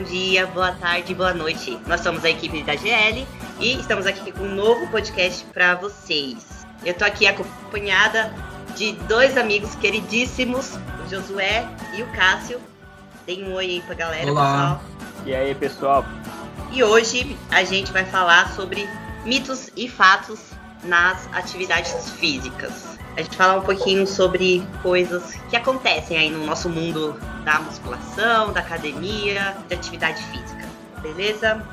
bom dia, boa tarde, boa noite. Nós somos a equipe da GL e estamos aqui com um novo podcast para vocês. Eu tô aqui acompanhada de dois amigos queridíssimos, o Josué e o Cássio. Deem um oi aí pra galera, Olá. pessoal. E aí, pessoal? E hoje a gente vai falar sobre mitos e fatos nas atividades físicas. A gente falar um pouquinho sobre coisas que acontecem aí no nosso mundo da musculação, da academia, da atividade física. Beleza?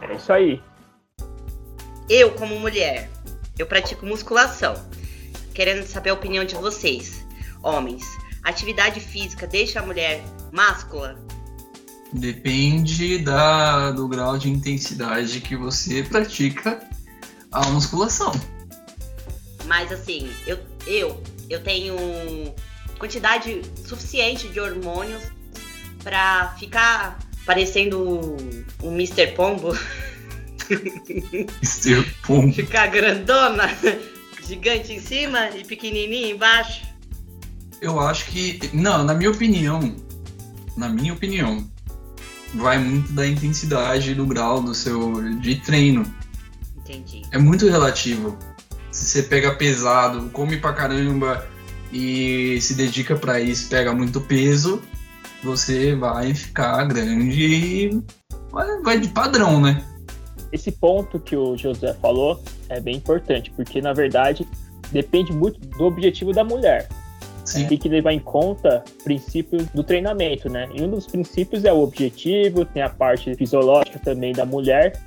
É isso aí. Eu, como mulher, eu pratico musculação. Querendo saber a opinião de vocês, homens. Atividade física deixa a mulher máscula? Depende da, do grau de intensidade que você pratica a musculação. Mas assim, eu, eu, eu tenho quantidade suficiente de hormônios para ficar parecendo um Mr. Pombo, Mr. Pum. ficar grandona, gigante em cima e pequenininha embaixo. Eu acho que. Não, na minha opinião. Na minha opinião. Vai muito da intensidade e do grau do seu de treino. Entendi. É muito relativo. Você pega pesado, come pra caramba e se dedica pra isso, pega muito peso, você vai ficar grande e vai, vai de padrão, né? Esse ponto que o José falou é bem importante, porque na verdade depende muito do objetivo da mulher. Sim. Tem que levar em conta princípios do treinamento, né? E um dos princípios é o objetivo, tem a parte fisiológica também da mulher.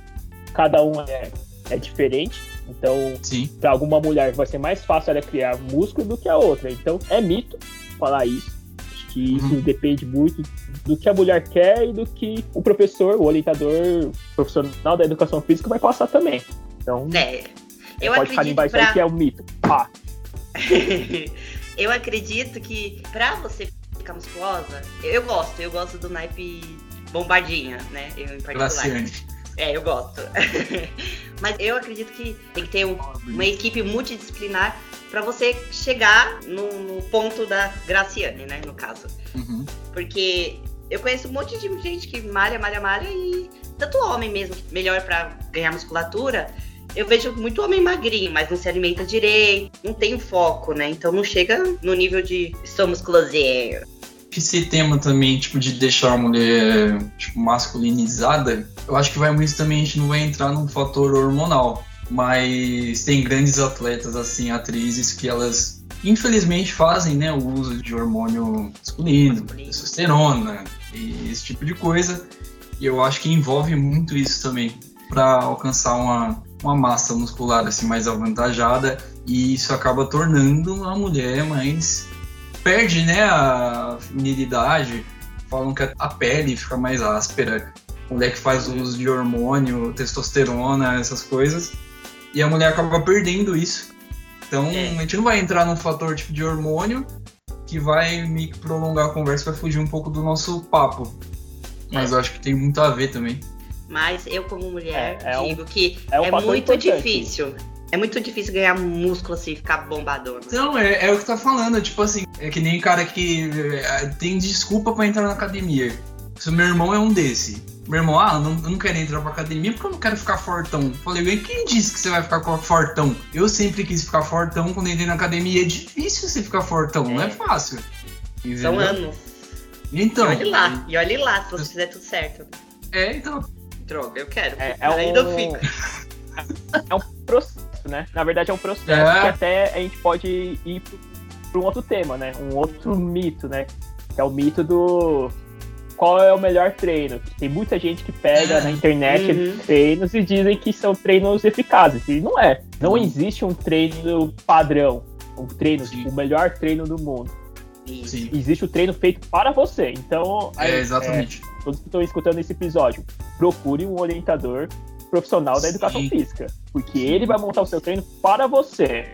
Cada um é, é diferente. Então, Sim. para alguma mulher vai ser mais fácil ela criar músculo do que a outra. Então, é mito falar isso. Acho que isso Uhum. depende muito do que a mulher quer e do que o professor, o orientador profissional da educação física vai passar também. Então, É, eu pode acredito carimbar isso aí pra... que é o mito. Pá. eu acredito que pra você ficar musculosa, eu gosto, eu gosto do naipe bombardinha, né? Eu em particular. Graciane. É, eu gosto. Mas eu acredito que tem que ter um- uma equipe multidisciplinar pra você chegar no, no ponto da Graciane, né? No caso. Uhum. Porque eu conheço um monte de gente que malha, malha, malha e tanto homem mesmo, melhor pra ganhar musculatura. Eu vejo muito homem magrinho, mas não se alimenta direito, não tem foco, né? Então não chega no nível de sou musculosinho. Esse tema também, tipo, de deixar a mulher, tipo, masculinizada, eu acho que vai muito também, a gente não vai entrar num fator hormonal, mas tem grandes atletas, assim, atrizes, que elas, infelizmente, fazem, né, o uso de hormônio masculino, testosterona e esse tipo de coisa, e eu acho que envolve muito isso também, para alcançar uma, uma massa muscular, assim, mais avantajada, e isso acaba tornando a mulher mais perde, né, a feminilidade. Falam que a pele fica mais áspera. Mulher que faz uso de hormônio, testosterona, essas coisas. E a mulher acaba perdendo isso. Então, É. a gente não vai entrar num fator tipo de hormônio que vai meio que prolongar a conversa, vai fugir um pouco do nosso papo. Mas É. eu acho que tem muito a ver também. Mas eu, como mulher, É, é um- digo que é um é muito importante. difícil. É muito difícil ganhar músculo assim, ficar bombadona. Não, é, é o que tá falando, tipo assim, é que nem cara que é, tem desculpa pra entrar na academia. Se meu irmão é um desse. Meu irmão, ah, não, eu não quero entrar pra academia porque eu não quero ficar fortão. Falei, "Ué, quem disse que você vai ficar fortão? Eu sempre quis ficar fortão quando entrei na academia. É difícil você ficar fortão, não é É. fácil. São Entendeu? anos. Então. e olhe lá, e olhe lá, se você fizer tudo certo. É, então. Droga, eu quero. É, é Ainda um- fico. é um processo, né? Na verdade é um processo É. que até a gente pode ir para um outro tema, né? Um outro mito, né? Que é o mito do qual é o melhor treino. Tem muita gente que pega É. na internet Uhum. treinos e dizem que são treinos eficazes. E não é. Não Uhum. existe um treino padrão. Um treino, Sim. tipo, o melhor treino do mundo. Sim. Existe o treino feito para você. Então, aí, É, exatamente. todos que estão escutando esse episódio, procure um orientador profissional da educação Sim. física, porque ele vai montar o seu treino para você.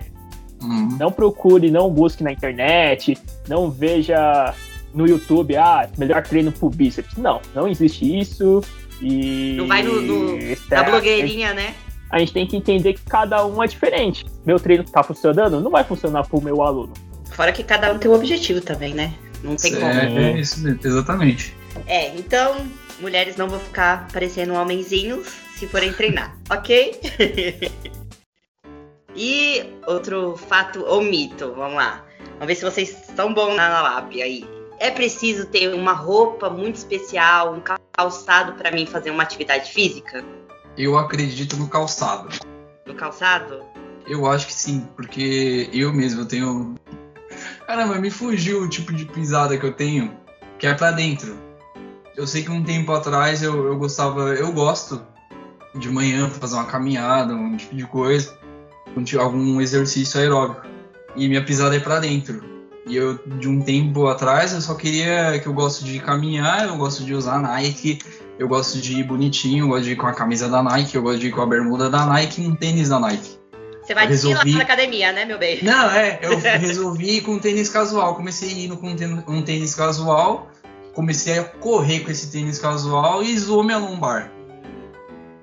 Uhum. Não procure, não busque na internet, não veja no YouTube, ah, melhor treino pro bíceps. Não, não existe isso. E Não vai no- no- Da blogueirinha, né? A gente tem que entender que cada um é diferente. Meu treino tá funcionando, não vai funcionar pro meu aluno. Fora que cada um tem um objetivo também, né? Não tem como. É, é isso mesmo, exatamente. É, então, mulheres não vão ficar parecendo homenzinhos se forem treinar, ok? e outro fato ou mito, vamos lá. Vamos ver se vocês estão bons na lápia aí. É preciso ter uma roupa muito especial, um calçado para mim fazer uma atividade física? Eu acredito no calçado. No calçado? Eu acho que sim, porque eu mesmo tenho. Caramba, me fugiu o tipo de pisada que eu tenho, que é para dentro. Eu sei que um tempo atrás eu, eu gostava, eu gosto de manhã fazer uma caminhada, um tipo de coisa, algum exercício aeróbico. E minha pisada é para dentro. E eu, de um tempo atrás, eu só queria que eu gosto de caminhar, eu gosto de usar Nike, eu gosto de ir bonitinho, eu gosto de ir com a camisa da Nike, eu gosto de ir com a bermuda da Nike e um tênis da Nike. Você vai resolvi... na academia, né, meu bem? Não, é, eu resolvi ir com tênis casual. Comecei indo com um tênis casual, comecei a correr com esse tênis casual e zoou minha lombar.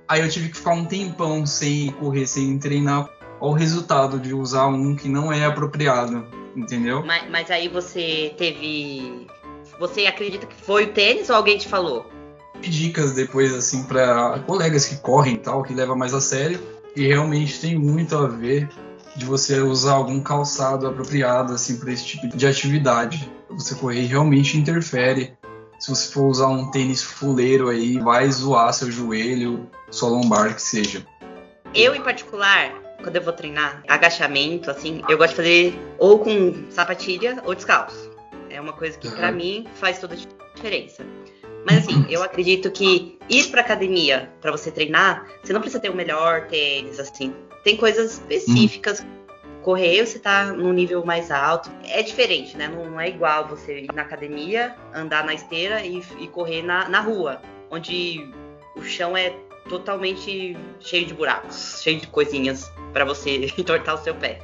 Aí eu tive que ficar um tempão sem correr, sem treinar. Olha o resultado de usar um que não é apropriado, entendeu? Mas, mas aí você teve. Você acredita que foi o tênis ou alguém te falou? Dicas depois, assim, para colegas que correm e tal, que levam mais a sério e realmente tem muito a ver de você usar algum calçado apropriado assim para esse tipo de atividade. Você correr realmente interfere. Se você for usar um tênis fuleiro aí, vai zoar seu joelho, sua lombar, que seja. Eu, em particular, quando eu vou treinar agachamento, assim, eu gosto de fazer ou com sapatilha ou descalço. É uma coisa que, uhum. para mim, faz toda a diferença. Mas assim, eu acredito que ir pra academia para você treinar, você não precisa ter o melhor tênis, assim. Tem coisas específicas. Hum. Correr, você tá num nível mais alto. É diferente, né? Não é igual você ir na academia, andar na esteira e, e correr na, na rua, onde o chão é totalmente cheio de buracos, cheio de coisinhas para você entortar o seu pé.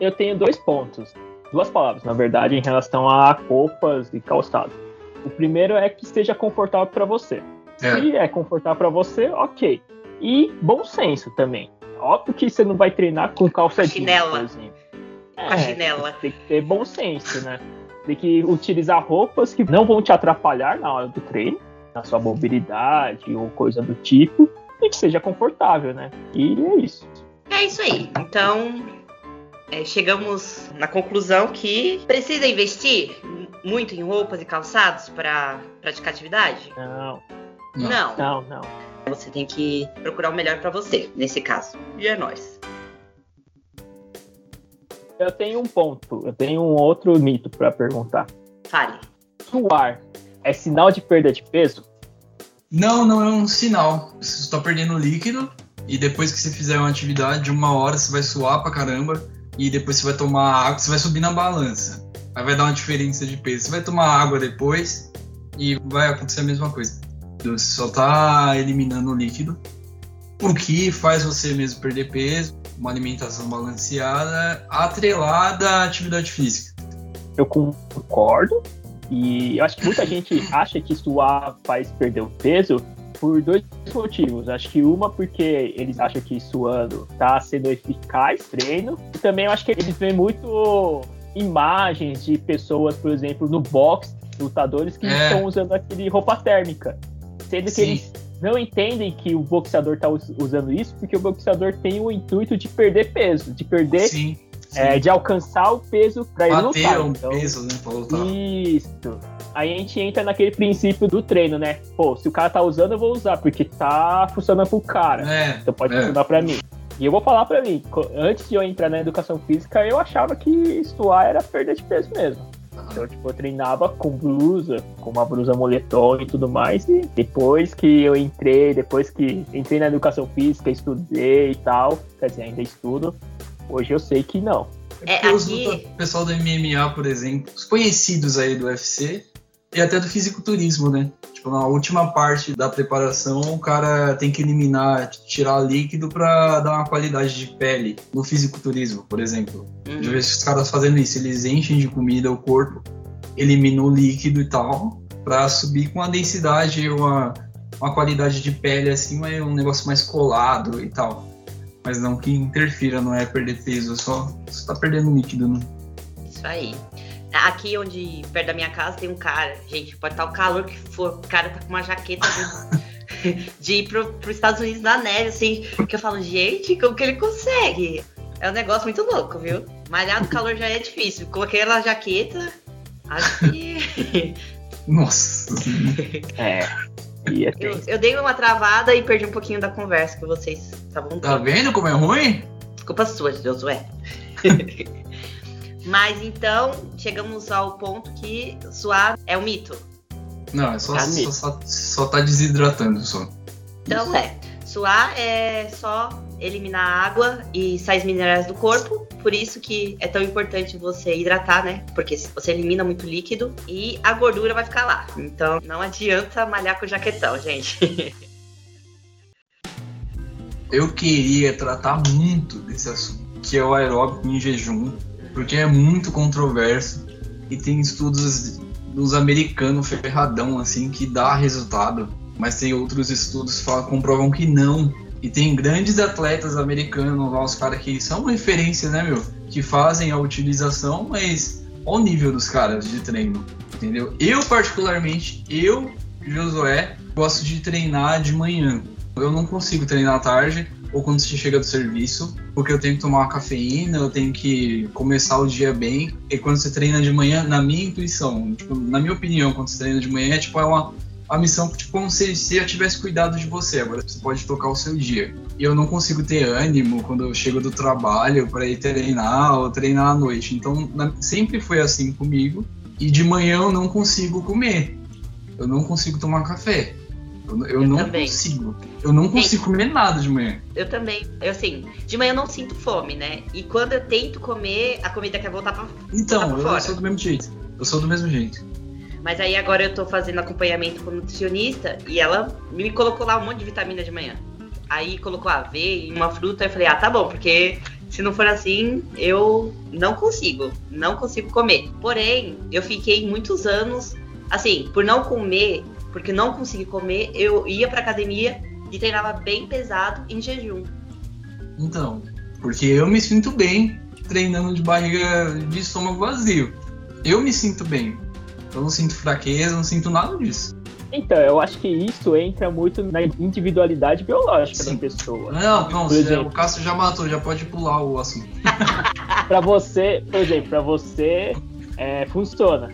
Eu tenho dois pontos, duas palavras, na verdade, em relação a roupas e calçado. O primeiro é que seja confortável para você. É. Se é confortável para você, ok. E bom senso também. Óbvio que você não vai treinar com calça jeans, por exemplo. É, chinela. Tem que ter bom senso, né? Tem que utilizar roupas que não vão te atrapalhar na hora do treino, na sua mobilidade ou coisa do tipo, e que seja confortável, né? E é isso. É isso aí. Então, é, chegamos na conclusão que precisa investir muito em roupas e calçados para praticar atividade? Não. Não. Não, não. Você tem que procurar o melhor para você, nesse caso. E é nós. Eu tenho um ponto, eu tenho um outro mito para perguntar. Fale. Suar é sinal de perda de peso? Não, não é um sinal. Você está perdendo líquido e depois que você fizer uma atividade de uma hora, você vai suar pra caramba e depois você vai tomar água, você vai subir na balança. Aí vai dar uma diferença de peso. Você vai tomar água depois e vai acontecer a mesma coisa. Você só está eliminando o líquido, o que faz você mesmo perder peso, uma alimentação balanceada, atrelada à atividade física. Eu concordo, e eu acho que muita gente acha que suar faz perder o peso, por dois motivos. Acho que uma porque eles acham que suando tá sendo eficaz treino. E também eu acho que eles veem muito imagens de pessoas, por exemplo, no box, lutadores que é. estão usando aquele roupa térmica. Sendo Sim. que eles não entendem que o boxeador está usando isso, porque o boxeador tem o intuito de perder peso, de perder. Sim. É, de alcançar o peso para ele lutar. um então, peso, né, pra lutar. Isso. Aí a gente entra naquele princípio do treino, né? Pô, se o cara tá usando, eu vou usar, porque tá funcionando pro cara. É, então pode é. funcionar pra mim. E eu vou falar pra mim, antes de eu entrar na educação física, eu achava que suar era perda de peso mesmo. Então, tipo, eu treinava com blusa, com uma blusa moletom e tudo mais. E depois que eu entrei, depois que entrei na educação física, estudei e tal, quer dizer, ainda estudo, hoje eu sei que não. É, aqui... O pessoal do MMA, por exemplo, os conhecidos aí do UFC, e até do fisiculturismo, né? Tipo, na última parte da preparação, o cara tem que eliminar, tirar líquido para dar uma qualidade de pele. No fisiculturismo, por exemplo. Uhum. Eu vejo os caras fazendo isso, eles enchem de comida o corpo, eliminam o líquido e tal, para subir com uma densidade, uma, uma qualidade de pele assim, um negócio mais colado e tal. Mas não que interfira, não é perder peso, só você tá perdendo líquido, né? Isso aí. Aqui onde, perto da minha casa, tem um cara, gente, pode estar o calor que for, o cara tá com uma jaqueta de, de ir pro, pros Estados Unidos na neve, assim, que eu falo, gente, como que ele consegue? É um negócio muito louco, viu? Malhar no calor já é difícil. Coloquei ela jaqueta, acho que. Nossa. É. E é Eu, eu dei uma travada e perdi um pouquinho da conversa que vocês estavam Tá vendo como é ruim? Culpa sua, Josué. Mas então, chegamos ao ponto que suar é um mito. Não, é só, Tá só, só, só tá desidratando só. Então é, suar é só eliminar água e sais minerais do corpo, por isso que é tão importante você hidratar, né? Porque você elimina muito líquido e a gordura vai ficar lá. Então não adianta malhar com jaquetão, gente. Eu queria tratar muito desse assunto, que é o aeróbico em jejum, porque é muito controverso e tem estudos dos americanos ferradão, assim, que dá resultado, mas tem outros estudos que comprovam que não. E tem grandes atletas americanos lá, os caras que são referência, né, meu? Que fazem a utilização, mas olha o nível dos caras de treino, entendeu? Eu, particularmente, eu, Josué, gosto de treinar de manhã. Eu não consigo treinar à tarde ou quando você chega do serviço, porque eu tenho que tomar uma cafeína, eu tenho que começar o dia bem. E quando você treina de manhã, na minha intuição, tipo, na minha opinião, quando você treina de manhã, é tipo é uma, uma missão tipo, como se, se eu tivesse cuidado de você. Agora você pode tocar o seu dia. E eu não consigo ter ânimo quando eu chego do trabalho para ir treinar ou treinar à noite. Então na- sempre foi assim comigo. E de manhã eu não consigo comer. Eu não consigo tomar café. Eu, eu Eu não também. consigo. Eu não consigo comer nada de manhã. Eu também, eu assim, de manhã eu não sinto fome, né? E quando eu tento comer, a comida quer voltar pra Então, por eu fora. sou do mesmo jeito. Eu sou do mesmo jeito. Mas aí agora eu tô fazendo acompanhamento com nutricionista e ela me colocou lá um monte de vitamina de manhã. Aí colocou aveia e uma fruta, eu falei, ah, tá bom, porque se não for assim, eu não consigo, não consigo comer. Porém, eu fiquei muitos anos, assim, por não comer, porque não consegui comer, eu ia pra academia e treinava bem pesado em jejum. Então, porque eu me sinto bem treinando de barriga de estômago vazio. Eu me sinto bem. Eu não sinto fraqueza, não sinto nada disso. Então, eu acho que isso entra muito na individualidade biológica Sim. da pessoa. Não, não, se- exemplo. o Cássio já matou, já pode pular o assunto. Pra você, por exemplo, pra você é, funciona.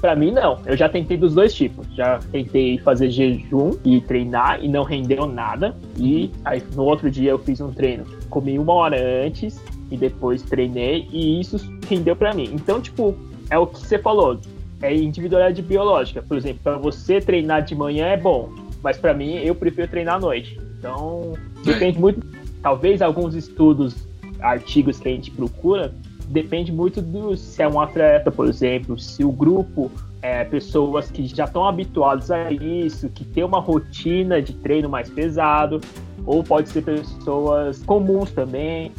Pra mim, não. Eu já tentei dos dois tipos. Já tentei fazer jejum e treinar e não rendeu nada. E aí no outro dia eu fiz um treino. Comi uma hora antes e depois treinei e isso rendeu pra mim. Então, tipo, é o que você falou. É individualidade biológica. Por exemplo, pra você treinar de manhã é bom, mas pra mim eu prefiro treinar à noite. Então, depende muito. Talvez alguns estudos, artigos que a gente procura, depende muito do se é um atleta, por exemplo, se o grupo é pessoas que já estão habituados a isso, que tem uma rotina de treino mais pesado, ou pode ser pessoas comuns também.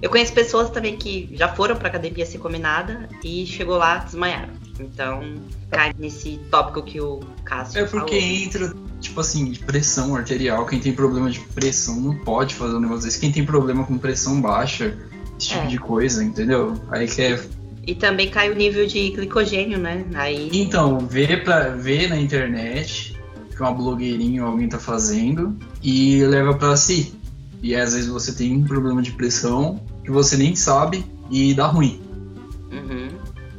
Eu conheço pessoas também que já foram pra academia sem comer nada e chegou lá desmaiaram. Então, cai nesse tópico que o Cássio É porque falou. entra, tipo assim, de pressão arterial. Quem tem problema de pressão não pode fazer um negócio desse. Quem tem problema com pressão baixa, esse tipo É. de coisa, entendeu? Aí quer E também cai o nível de glicogênio, né? Aí, Então, vê, pra, vê na internet que uma blogueirinha ou alguém tá fazendo e leva pra si. E às vezes você tem um problema de pressão que você nem sabe e dá ruim. uhum.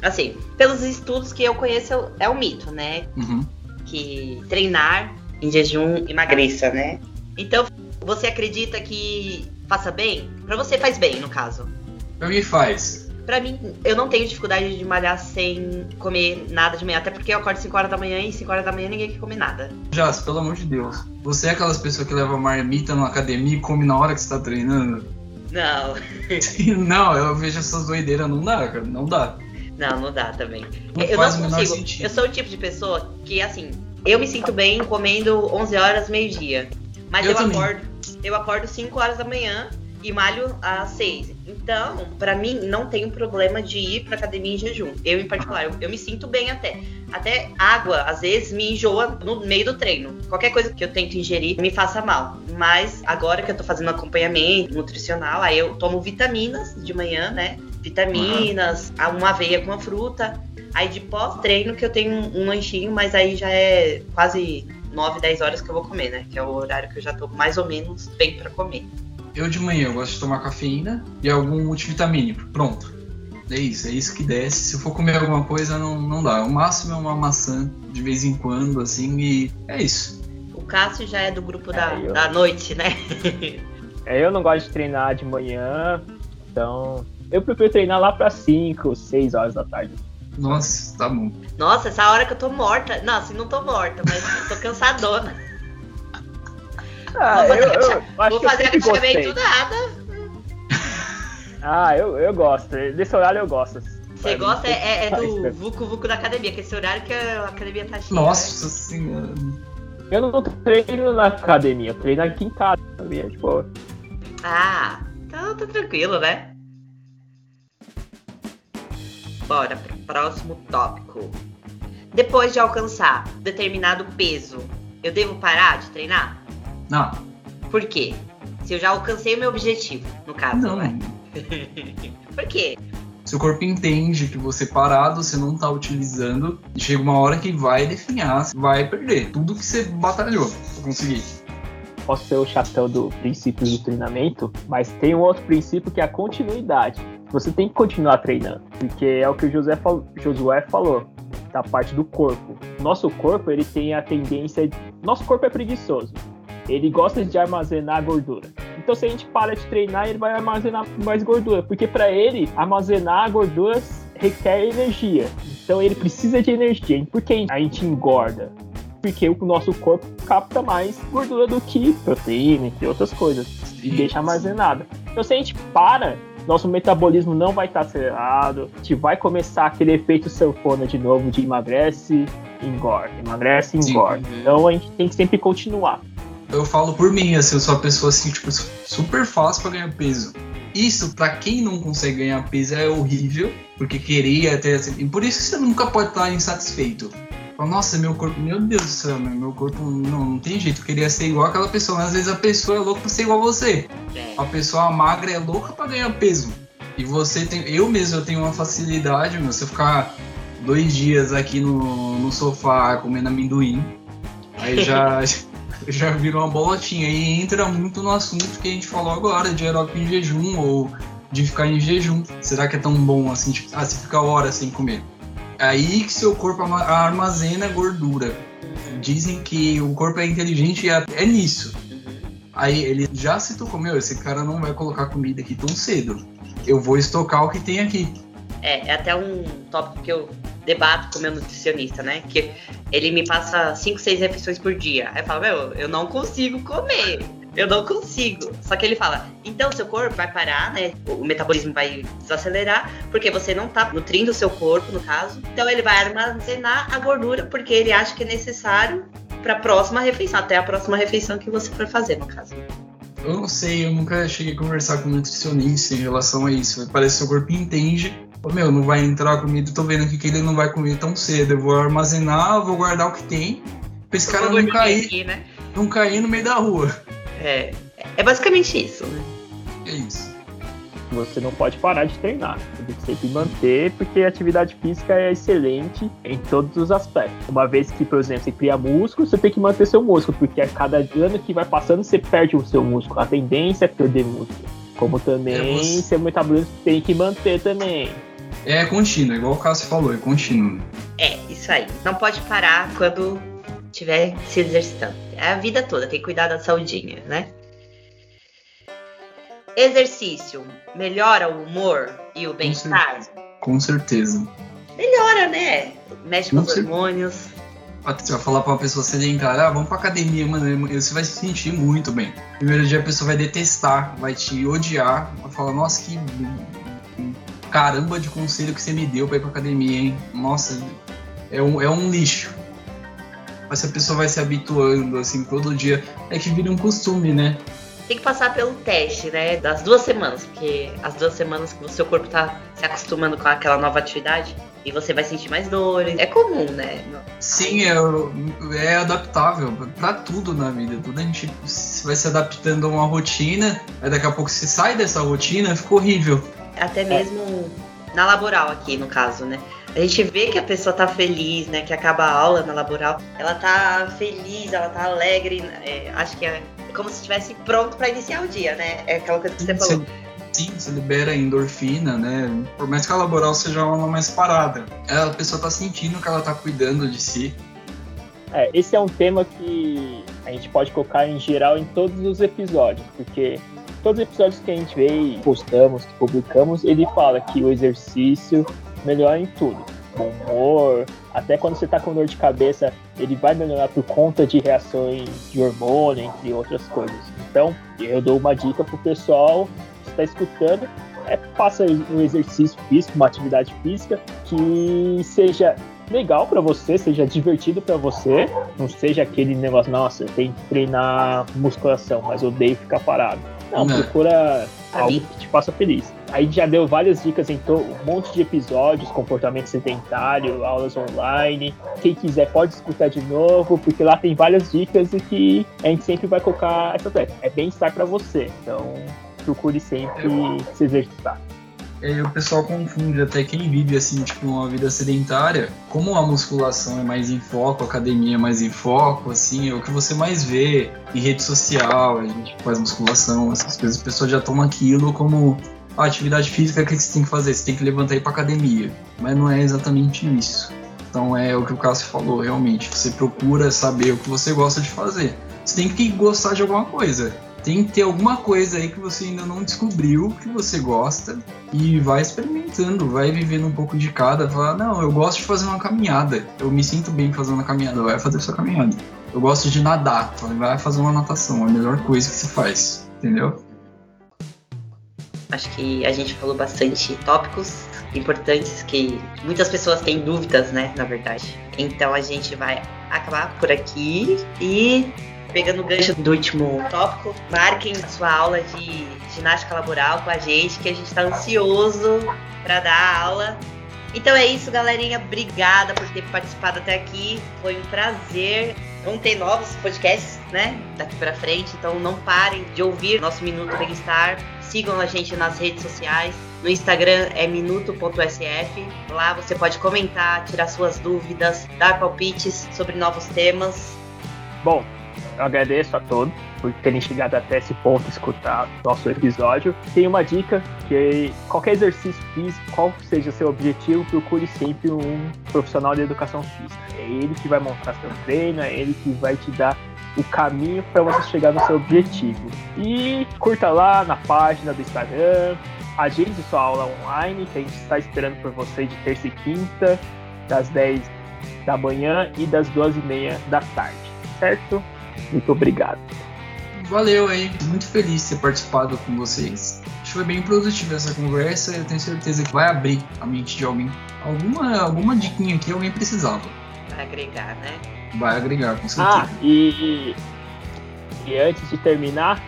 Assim, pelos estudos que eu conheço, é um mito, né? Uhum. Que treinar em jejum emagreça, né? Então, você acredita que faça bem? Pra você faz bem, no caso. O que faz? Pra mim, eu não tenho dificuldade de malhar sem comer nada de manhã, até porque eu acordo 5 horas da manhã e 5 horas da manhã ninguém quer comer nada. Jas, pelo amor de Deus. Você é aquelas pessoas que leva marmita na academia e come na hora que você tá treinando? Não, não, eu vejo essas doideiras, não dá, cara, não dá. Não, não dá também. Não eu não consigo. Eu sou o tipo de pessoa que, assim, eu me sinto bem comendo 11 horas, meio-dia. Mas Eu eu, acordo, eu acordo 5 horas da manhã e malho às 6. Então, pra mim, não tem um problema de ir pra academia em jejum. Eu, em particular, eu, eu me sinto bem até. Até água, às vezes, me enjoa no meio do treino. Qualquer coisa que eu tento ingerir me faça mal. Mas agora que eu tô fazendo acompanhamento nutricional, aí eu tomo vitaminas de manhã, né? Vitaminas, uhum. uma aveia com uma fruta. Aí de pós-treino que eu tenho um, um lanchinho, mas aí já é quase 9, 10 horas que eu vou comer, né? Que é o horário que eu já tô mais ou menos bem para comer. Eu de manhã eu gosto de tomar cafeína e algum multivitamínico. Pronto. É isso, é isso que desce. Se eu for comer alguma coisa, não, não dá. O máximo é uma maçã de vez em quando, assim, e é isso. O Cássio já é do grupo é, da, eu... da noite, né? é, eu não gosto de treinar de manhã, então eu prefiro treinar lá para 5, 6 horas da tarde. Nossa, tá bom. Nossa, essa hora que eu tô morta. Não, assim, não tô morta, mas tô cansadona. Ah, vou fazer, eu, eu vou fazer agachamento nada. Ah, eu, eu gosto. Desse horário eu gosto. Você gosta é, é, do Vucu Vucu da academia, que esse horário que a academia tá cheia. Nossa né? senhora. Eu não treino na academia, eu treino aqui em casa, sabia? Tipo. Ah, então tá tranquilo, né? Bora pro próximo tópico. Depois de alcançar determinado peso, eu devo parar de treinar? Não. Por quê? Se eu já alcancei o meu objetivo, no caso, não. Né? Por quê? Seu corpo entende que você parado, você não tá utilizando, e chega uma hora que vai definhar, vai perder tudo que você batalhou pra conseguir. Posso ser o chatão do princípio do treinamento, mas tem um outro princípio que é a continuidade. Você tem que continuar treinando, porque é o que o José falou, Josué falou da parte do corpo. Nosso corpo ele tem a tendência, nosso corpo é preguiçoso ele gosta de armazenar gordura. Então, se a gente para de treinar, ele vai armazenar mais gordura, porque para ele, armazenar gorduras requer energia. Então, ele precisa de energia. Por que a gente engorda? Porque o nosso corpo capta mais gordura do que proteína, e outras coisas, e deixa armazenada. Então, se a gente para nosso metabolismo não vai estar acelerado, a gente vai começar aquele efeito sanfona de novo de emagrece, engorda, emagrece, engorda. Sim. Então a gente tem que sempre continuar eu falo por mim, assim, eu sou uma pessoa assim, tipo, super fácil para ganhar peso. Isso, para quem não consegue ganhar peso, é horrível, porque queria ter assim, e por isso que você nunca pode estar insatisfeito. Nossa, meu corpo, meu Deus do céu, meu corpo não, não tem jeito, eu queria ser igual aquela pessoa, mas às vezes a pessoa é louca pra ser igual a você. É. A pessoa magra é louca para ganhar peso. E você tem, eu mesmo eu tenho uma facilidade, meu, se eu ficar dois dias aqui no, no sofá comendo amendoim, aí já já virou uma bolotinha e entra muito no assunto que a gente falou agora de aeróbico em jejum ou de ficar em jejum. Será que é tão bom assim, tipo, ah, você fica horas sem comer? Aí que seu corpo armazena gordura. Dizem que o corpo é inteligente e é, nisso. Aí ele já se tu comeu, esse cara não vai colocar comida aqui tão cedo. Eu vou estocar o que tem aqui. É, é até um tópico que eu debato com meu nutricionista, né? Que ele me passa 5, 6 refeições por dia. Aí eu falo, meu, eu não consigo comer. Eu não consigo. Só que ele fala, então seu corpo vai parar, né? O metabolismo vai desacelerar, porque você não tá nutrindo o seu corpo, no caso. Então ele vai armazenar a gordura, porque ele acha que é necessário para a próxima refeição, até a próxima refeição que você for fazer, no caso. Eu não sei, eu nunca cheguei a conversar com um nutricionista em relação a isso. Parece que o seu corpo entende meu, não vai entrar comida, tô vendo aqui que ele não vai comer tão cedo. Eu vou armazenar, vou guardar o que tem, pra esse cara não cair, aqui, né? não cair no meio da rua. É, é basicamente isso, né? É isso. Você não pode parar de treinar, você tem que sempre manter, porque a atividade física é excelente em todos os aspectos. Uma vez que, por exemplo, você cria músculo, você tem que manter seu músculo, porque a cada ano que vai passando, você perde o seu músculo. A tendência é perder músculo. Como também é você... seu metabolismo tem que manter também. É contínuo, igual o Cássio falou, é contínuo. É, isso aí. Não pode parar quando estiver se exercitando. É a vida toda, tem que cuidar da saudinha, né? Exercício melhora o humor e o bem-estar? Com certeza. Melhora, né? Mexe com, com os hormônios. Você vai falar pra uma pessoa sedentária, ah, vamos pra academia, mano, você vai se sentir muito bem. Primeiro dia a pessoa vai detestar, vai te odiar, vai falar, nossa, que caramba de conselho que você me deu pra ir pra academia, hein? Nossa, é um, é um lixo. Mas se a pessoa vai se habituando, assim, todo dia, é que vira um costume, né? Tem que passar pelo teste, né? Das duas semanas, porque as duas semanas que o seu corpo tá se acostumando com aquela nova atividade e você vai sentir mais dores. É comum, né? Sim, é, é adaptável para tudo na vida. Tudo a gente vai se adaptando a uma rotina, aí daqui a pouco você sai dessa rotina, fica horrível. até mesmo é. na laboral aqui, no caso, né? A gente vê que a pessoa tá feliz, né? Que acaba a aula na laboral, ela tá feliz, ela tá alegre. É, acho que é como se estivesse pronto para iniciar o dia, né? É aquela coisa que você falou. Sim, você libera endorfina, né? Por mais que a laboral seja uma mais parada, a pessoa tá sentindo que ela tá cuidando de si. É, esse é um tema que a gente pode colocar em geral em todos os episódios, porque todos os episódios que a gente vê e postamos, que publicamos, ele fala que o exercício melhora em tudo. O humor, até quando você tá com dor de cabeça, ele vai melhorar por conta de reações de hormônio, entre outras coisas. Então, eu dou uma dica pro pessoal que está escutando, é faça um exercício físico, uma atividade física que seja legal para você, seja divertido para você, não seja aquele negócio, nossa, eu tenho que treinar musculação, mas odeio ficar parado. Não, não. procura que te faça feliz. Aí já deu várias dicas em um monte de episódios, comportamento sedentário, aulas online. Quem quiser pode escutar de novo, porque lá tem várias dicas e que a gente sempre vai colocar essa técnica. É bem-estar para você. Então procure sempre se exercitar. E o pessoal confunde até quem vive assim, tipo, uma vida sedentária, como a musculação é mais em foco, a academia é mais em foco, assim, é o que você mais vê em rede social, a gente faz musculação, essas coisas, a pessoa já toma aquilo como a atividade física que você tem que fazer, você tem que levantar e ir pra academia. Mas não é exatamente isso. Então é o que o Cássio falou, realmente. Você procura saber o que você gosta de fazer. Você tem que gostar de alguma coisa tem que ter alguma coisa aí que você ainda não descobriu que você gosta e vai experimentando, vai vivendo um pouco de cada. Falar, não, eu gosto de fazer uma caminhada, eu me sinto bem fazendo uma caminhada, vai fazer sua caminhada. Eu gosto de nadar, vai fazer uma natação, é a melhor coisa que se faz, entendeu? Acho que a gente falou bastante tópicos importantes que muitas pessoas têm dúvidas, né, na verdade. Então a gente vai acabar por aqui e pegando o gancho do último tópico, marquem sua aula de ginástica laboral com a gente, que a gente está ansioso para dar a aula. Então é isso, galerinha. Obrigada por ter participado até aqui. Foi um prazer. Vamos ter novos podcasts, né? Daqui para frente. Então não parem de ouvir nosso Minuto Bem-Estar. Sigam a gente nas redes sociais. No Instagram é minuto.sf. Lá você pode comentar, tirar suas dúvidas, dar palpites sobre novos temas. Bom, eu agradeço a todos por terem chegado até esse ponto escutar nosso episódio. Tem uma dica que qualquer exercício físico, qual seja seu objetivo, procure sempre um profissional de educação física. É ele que vai montar seu treino, é ele que vai te dar o caminho para você chegar no seu objetivo. E curta lá na página do Instagram, agende sua aula online, que a gente está esperando por você de terça e quinta, das 10 da manhã e das 2 e meia da tarde, certo? Muito obrigado. Valeu aí, muito feliz de ter participado com vocês. Acho que foi bem produtiva essa conversa. Eu tenho certeza que vai abrir a mente de alguém. Alguma, alguma diquinha aqui alguém precisava. Vai agregar, né? Vai agregar, com certeza. Ah, e, e antes de terminar,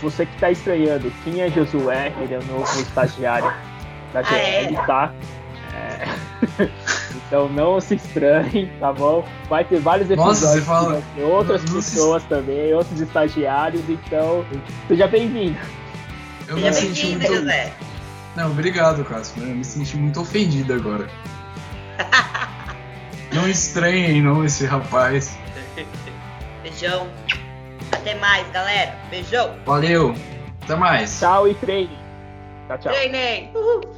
você que está estranhando, quem é Josué? Ele é o novo estagiário da GL, ah, é? tá? É... então não se estranhe, tá bom? Vai ter vários episódios Nossa, fala... outras não, não pessoas se... também, outros estagiários, então seja bem-vindo. Eu seja me senti muito... José. Não, obrigado, Cássio. Eu me senti muito ofendido agora. não estranhem, não, esse rapaz. Beijão. Até mais, galera. Beijão. Valeu. Até mais. Tchau e treine. Tchau, tchau. Treinem. Uhul.